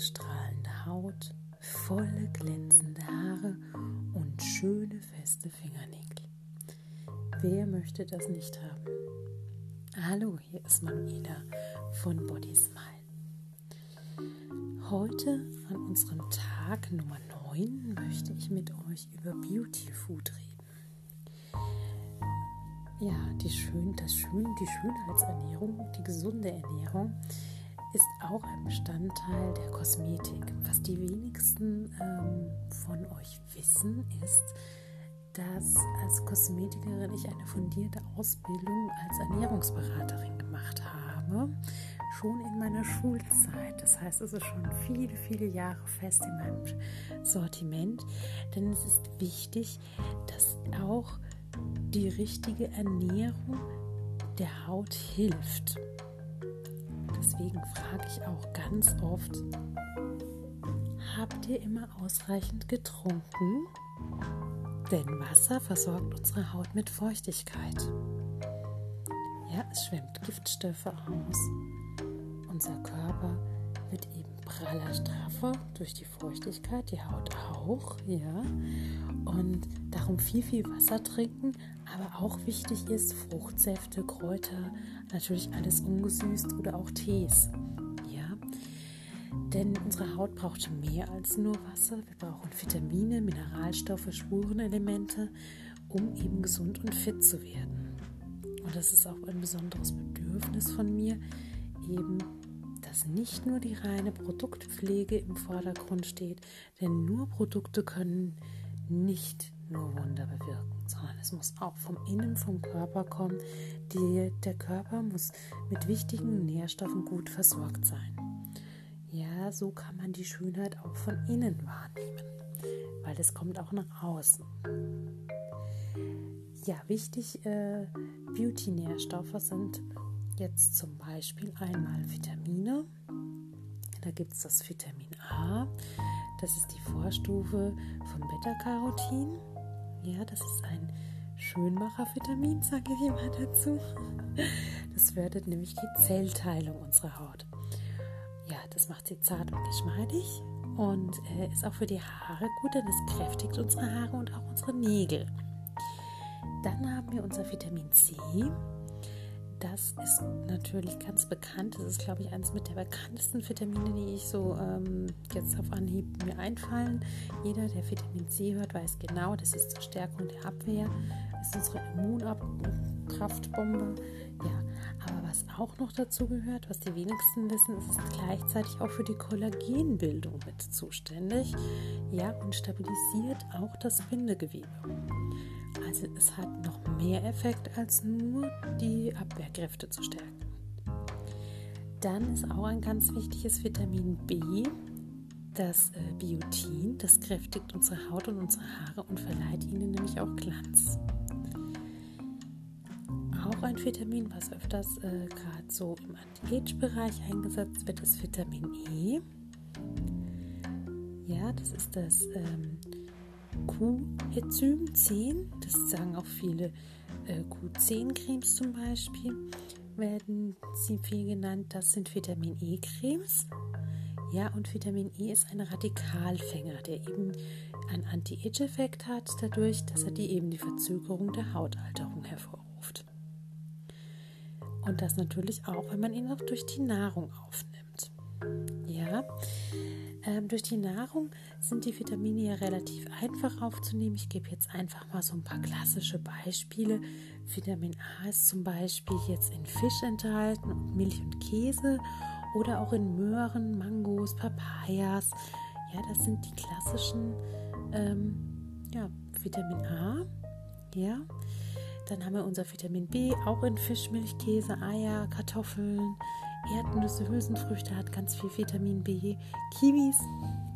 strahlende Haut, volle glänzende Haare und schöne feste Fingernägel. Wer möchte das nicht haben? Hallo, hier ist Manuela von Body Smile. Heute an unserem Tag Nummer 9 möchte ich mit euch über Beauty Food reden. Ja, die, Schön, das Schön, die Schönheitsernährung, die gesunde Ernährung ist auch ein Bestandteil der Kosmetik. Was die wenigsten ähm, von euch wissen, ist, dass als Kosmetikerin ich eine fundierte Ausbildung als Ernährungsberaterin gemacht habe, schon in meiner Schulzeit. Das heißt, es ist schon viele, viele Jahre fest in meinem Sortiment, denn es ist wichtig, dass auch die richtige Ernährung der Haut hilft deswegen frage ich auch ganz oft, habt ihr immer ausreichend getrunken? Denn Wasser versorgt unsere Haut mit Feuchtigkeit. Ja, es schwemmt Giftstoffe aus. Unser Körper praller, straffer durch die Feuchtigkeit, die Haut auch, ja. Und darum viel, viel Wasser trinken, aber auch wichtig ist Fruchtsäfte, Kräuter, natürlich alles ungesüßt oder auch Tees, ja. Denn unsere Haut braucht mehr als nur Wasser. Wir brauchen Vitamine, Mineralstoffe, Spurenelemente, um eben gesund und fit zu werden. Und das ist auch ein besonderes Bedürfnis von mir, eben dass nicht nur die reine Produktpflege im Vordergrund steht, denn nur Produkte können nicht nur Wunder bewirken, sondern es muss auch vom Innen, vom Körper kommen. Die, der Körper muss mit wichtigen Nährstoffen gut versorgt sein. Ja, so kann man die Schönheit auch von innen wahrnehmen, weil es kommt auch nach außen. Ja, wichtig, äh, Beauty-Nährstoffe sind jetzt zum Beispiel einmal Vitamine. Da gibt es das Vitamin A. Das ist die Vorstufe von Beta-Carotin. Ja, das ist ein Schönmacher-Vitamin, sage ich immer dazu. Das fördert nämlich die Zellteilung unserer Haut. Ja, das macht sie zart und geschmeidig und äh, ist auch für die Haare gut, denn es kräftigt unsere Haare und auch unsere Nägel. Dann haben wir unser Vitamin C. Das ist natürlich ganz bekannt. Das ist, glaube ich, eines mit der bekanntesten Vitamine, die ich so ähm, jetzt auf Anhieb mir einfallen. Jeder, der Vitamin C hört, weiß genau, das ist zur Stärkung der Abwehr, ist unsere Immunkraftbombe. Ja, aber was auch noch dazu gehört, was die wenigsten wissen, ist es gleichzeitig auch für die Kollagenbildung mit zuständig. Ja, und stabilisiert auch das Bindegewebe. Also es hat noch mehr Effekt, als nur die Abwehrkräfte zu stärken. Dann ist auch ein ganz wichtiges Vitamin B, das äh, Biotin. Das kräftigt unsere Haut und unsere Haare und verleiht ihnen nämlich auch Glanz. Auch ein Vitamin, was öfters äh, gerade so im Anti-Age-Bereich eingesetzt wird, ist Vitamin E. Ja, das ist das ähm, Q-Enzym 10. Das sagen auch viele äh, Q10-Cremes zum Beispiel, werden sie viel genannt. Das sind Vitamin E-Cremes. Ja, und Vitamin E ist ein Radikalfänger, der eben einen Anti-Age-Effekt hat, dadurch, dass er die eben die Verzögerung der Hautalterung hervorruft. Und das natürlich auch, wenn man ihn auch durch die Nahrung aufnimmt. Ja, ähm, durch die Nahrung sind die Vitamine ja relativ einfach aufzunehmen. Ich gebe jetzt einfach mal so ein paar klassische Beispiele. Vitamin A ist zum Beispiel jetzt in Fisch enthalten Milch und Käse oder auch in Möhren, Mangos, Papayas. Ja, das sind die klassischen ähm, ja, Vitamin A. Ja. Dann haben wir unser Vitamin B auch in Fisch, Milch, Käse, Eier, Kartoffeln, Erdnüsse, Hülsenfrüchte hat ganz viel Vitamin B. Kiwis,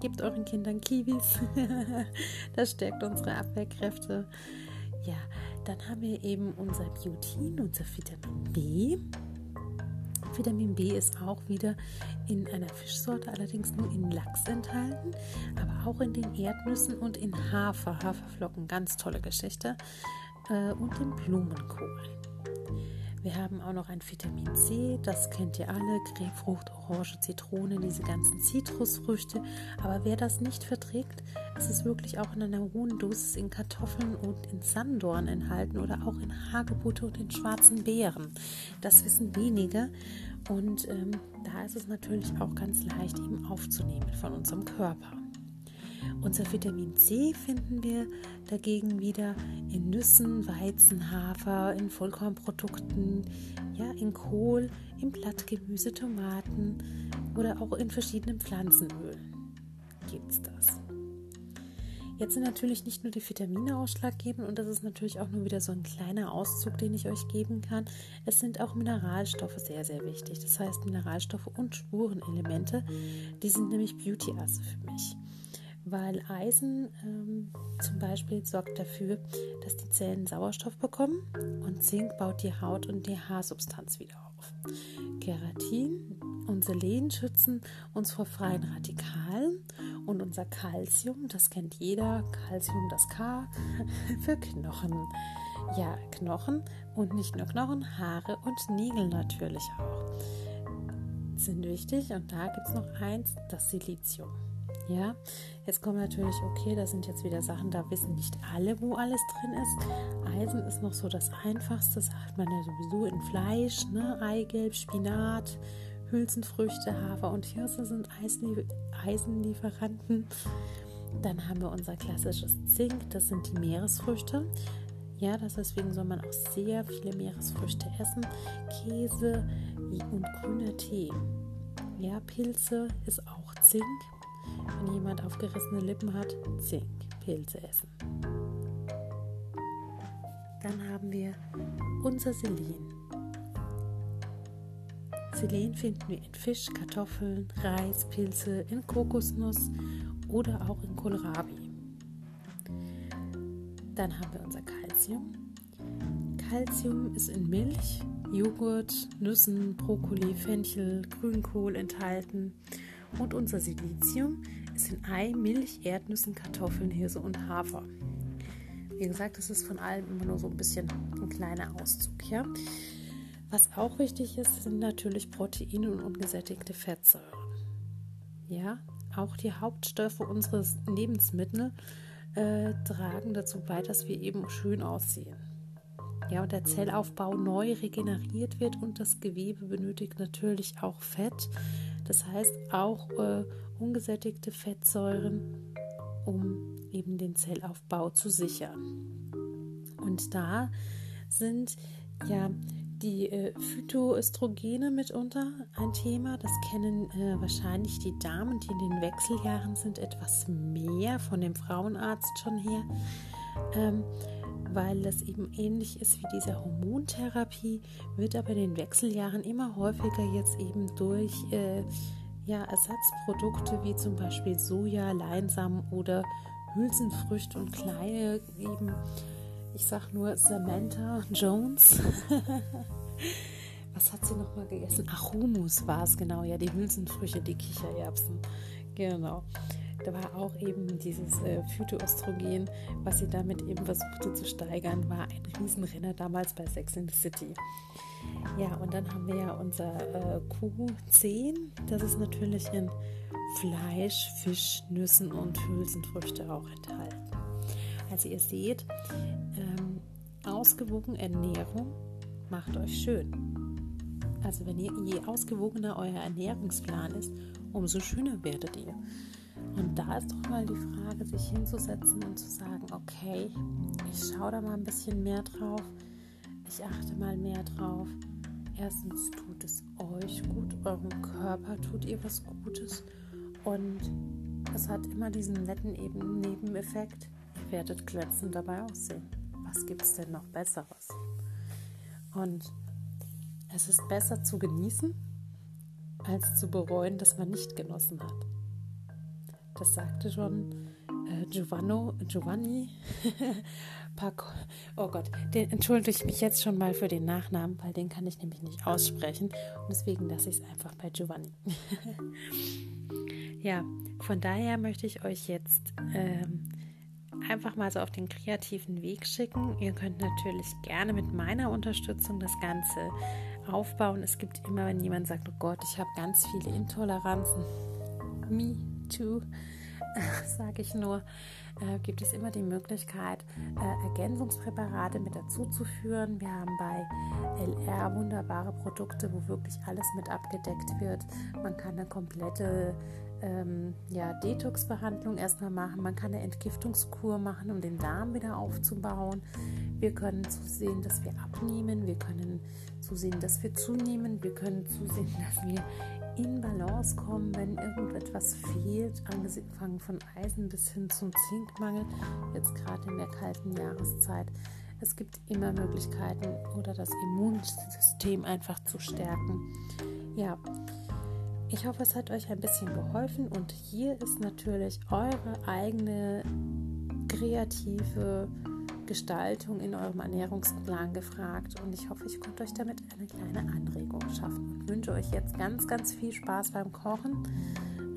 gebt euren Kindern Kiwis. das stärkt unsere Abwehrkräfte. Ja, dann haben wir eben unser Biotin, unser Vitamin B. Vitamin B ist auch wieder in einer Fischsorte, allerdings nur in Lachs enthalten, aber auch in den Erdnüssen und in Hafer, Haferflocken, ganz tolle Geschichte, äh, und im Blumenkohl. Wir haben auch noch ein Vitamin C, das kennt ihr alle, Grapefrucht, Orange, Zitrone, diese ganzen Zitrusfrüchte. Aber wer das nicht verträgt, es ist wirklich auch in einer hohen Dosis in Kartoffeln und in Sanddorn enthalten oder auch in Hagebutte und in schwarzen Beeren. Das wissen wenige und ähm, da ist es natürlich auch ganz leicht eben aufzunehmen von unserem Körper. Unser Vitamin C finden wir dagegen wieder in Nüssen, Weizen, Hafer, in Vollkornprodukten, ja, in Kohl, in Blattgemüse, Tomaten oder auch in verschiedenen Pflanzenölen gibt es das. Jetzt sind natürlich nicht nur die Vitamine ausschlaggebend und das ist natürlich auch nur wieder so ein kleiner Auszug, den ich euch geben kann. Es sind auch Mineralstoffe sehr, sehr wichtig. Das heißt Mineralstoffe und Spurenelemente, die sind nämlich Beauty-Asse für mich weil Eisen ähm, zum Beispiel sorgt dafür, dass die Zellen Sauerstoff bekommen und Zink baut die Haut und die Haarsubstanz wieder auf. Keratin und Selen schützen uns vor freien Radikalen und unser Calcium, das kennt jeder, Calcium das K, für Knochen. Ja, Knochen und nicht nur Knochen, Haare und Nägel natürlich auch sind wichtig und da gibt es noch eins, das Silizium. Ja, jetzt kommt natürlich, okay, das sind jetzt wieder Sachen, da wissen nicht alle, wo alles drin ist. Eisen ist noch so das Einfachste, sagt man ja sowieso in Fleisch, ne? Eigelb, Spinat, Hülsenfrüchte, Hafer und Hirse sind Eisenlieferanten. Dann haben wir unser klassisches Zink, das sind die Meeresfrüchte. Ja, deswegen soll man auch sehr viele Meeresfrüchte essen. Käse und grüner Tee. Ja, Pilze ist auch Zink. Wenn jemand aufgerissene Lippen hat, Zink, Pilze essen. Dann haben wir unser Selen. Selen finden wir in Fisch, Kartoffeln, Reis, Pilze, in Kokosnuss oder auch in Kohlrabi. Dann haben wir unser Calcium. Calcium ist in Milch, Joghurt, Nüssen, Brokkoli, Fenchel, Grünkohl enthalten und unser Silizium ist in Ei, Milch, Erdnüssen, Kartoffeln, Hirse und Hafer. Wie gesagt, das ist von allem immer nur so ein bisschen ein kleiner Auszug. Ja? Was auch wichtig ist, sind natürlich Proteine und ungesättigte Fettsäuren. Ja, auch die Hauptstoffe unseres Lebensmittels äh, tragen dazu bei, dass wir eben schön aussehen. Ja, und der Zellaufbau neu regeneriert wird und das Gewebe benötigt natürlich auch Fett, das heißt auch äh, ungesättigte Fettsäuren, um eben den Zellaufbau zu sichern. Und da sind ja die äh, Phytoöstrogene mitunter ein Thema. Das kennen äh, wahrscheinlich die Damen, die in den Wechseljahren sind, etwas mehr von dem Frauenarzt schon her. Ähm, weil das eben ähnlich ist wie diese Hormontherapie, wird aber in den Wechseljahren immer häufiger jetzt eben durch äh, ja, Ersatzprodukte wie zum Beispiel Soja, Leinsamen oder Hülsenfrüchte und kleine eben, ich sag nur Samantha Jones. Was hat sie nochmal gegessen? Ach, Humus war es genau, ja, die Hülsenfrüchte, die Kichererbsen. Genau da war auch eben dieses äh, Phytoöstrogen, was sie damit eben versuchte zu steigern, war ein Riesenrenner damals bei Sex in the City. Ja, und dann haben wir ja unser äh, Q10, das ist natürlich in Fleisch, Fisch, Nüssen und Hülsenfrüchte auch enthalten. Also ihr seht, ähm, ausgewogen Ernährung macht euch schön. Also wenn ihr, je ausgewogener euer Ernährungsplan ist, umso schöner werdet ihr. Und da ist doch mal die Frage, sich hinzusetzen und zu sagen, okay, ich schaue da mal ein bisschen mehr drauf, ich achte mal mehr drauf. Erstens tut es euch gut, eurem Körper tut ihr was Gutes und es hat immer diesen netten eben Nebeneffekt, ihr werdet glänzend dabei aussehen. Was gibt es denn noch Besseres? Und es ist besser zu genießen, als zu bereuen, dass man nicht genossen hat. Das sagte schon äh, Giovanno, Giovanni Paco. Oh Gott, den entschuldige ich mich jetzt schon mal für den Nachnamen, weil den kann ich nämlich nicht aussprechen. Und deswegen lasse ich es einfach bei Giovanni. ja, von daher möchte ich euch jetzt ähm, einfach mal so auf den kreativen Weg schicken. Ihr könnt natürlich gerne mit meiner Unterstützung das Ganze aufbauen. Es gibt immer, wenn jemand sagt, oh Gott, ich habe ganz viele Intoleranzen, me too, sage ich nur, äh, gibt es immer die Möglichkeit, äh, Ergänzungspräparate mit dazu zu führen. Wir haben bei LR wunderbare Produkte, wo wirklich alles mit abgedeckt wird. Man kann eine komplette ähm, ja, Detox-Behandlung erstmal machen. Man kann eine Entgiftungskur machen, um den Darm wieder aufzubauen. Wir können zusehen, dass wir abnehmen. Wir können zusehen, dass wir zunehmen. Wir können zusehen, dass wir in Balance kommen, wenn irgendetwas fehlt, angefangen von Eisen bis hin zum Zinkmangel, jetzt gerade in der kalten Jahreszeit. Es gibt immer Möglichkeiten oder das Immunsystem einfach zu stärken. Ja, ich hoffe, es hat euch ein bisschen geholfen und hier ist natürlich eure eigene kreative Gestaltung in eurem Ernährungsplan gefragt und ich hoffe, ich konnte euch damit eine kleine Anregung schaffen und wünsche euch jetzt ganz, ganz viel Spaß beim Kochen.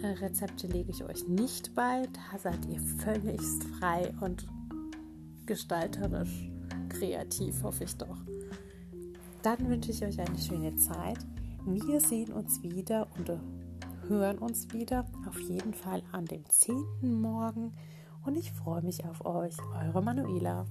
Äh, Rezepte lege ich euch nicht bei, da seid ihr völlig frei und gestalterisch kreativ, hoffe ich doch. Dann wünsche ich euch eine schöne Zeit. Wir sehen uns wieder und hören uns wieder, auf jeden Fall an dem 10. Morgen und ich freue mich auf euch, eure Manuela.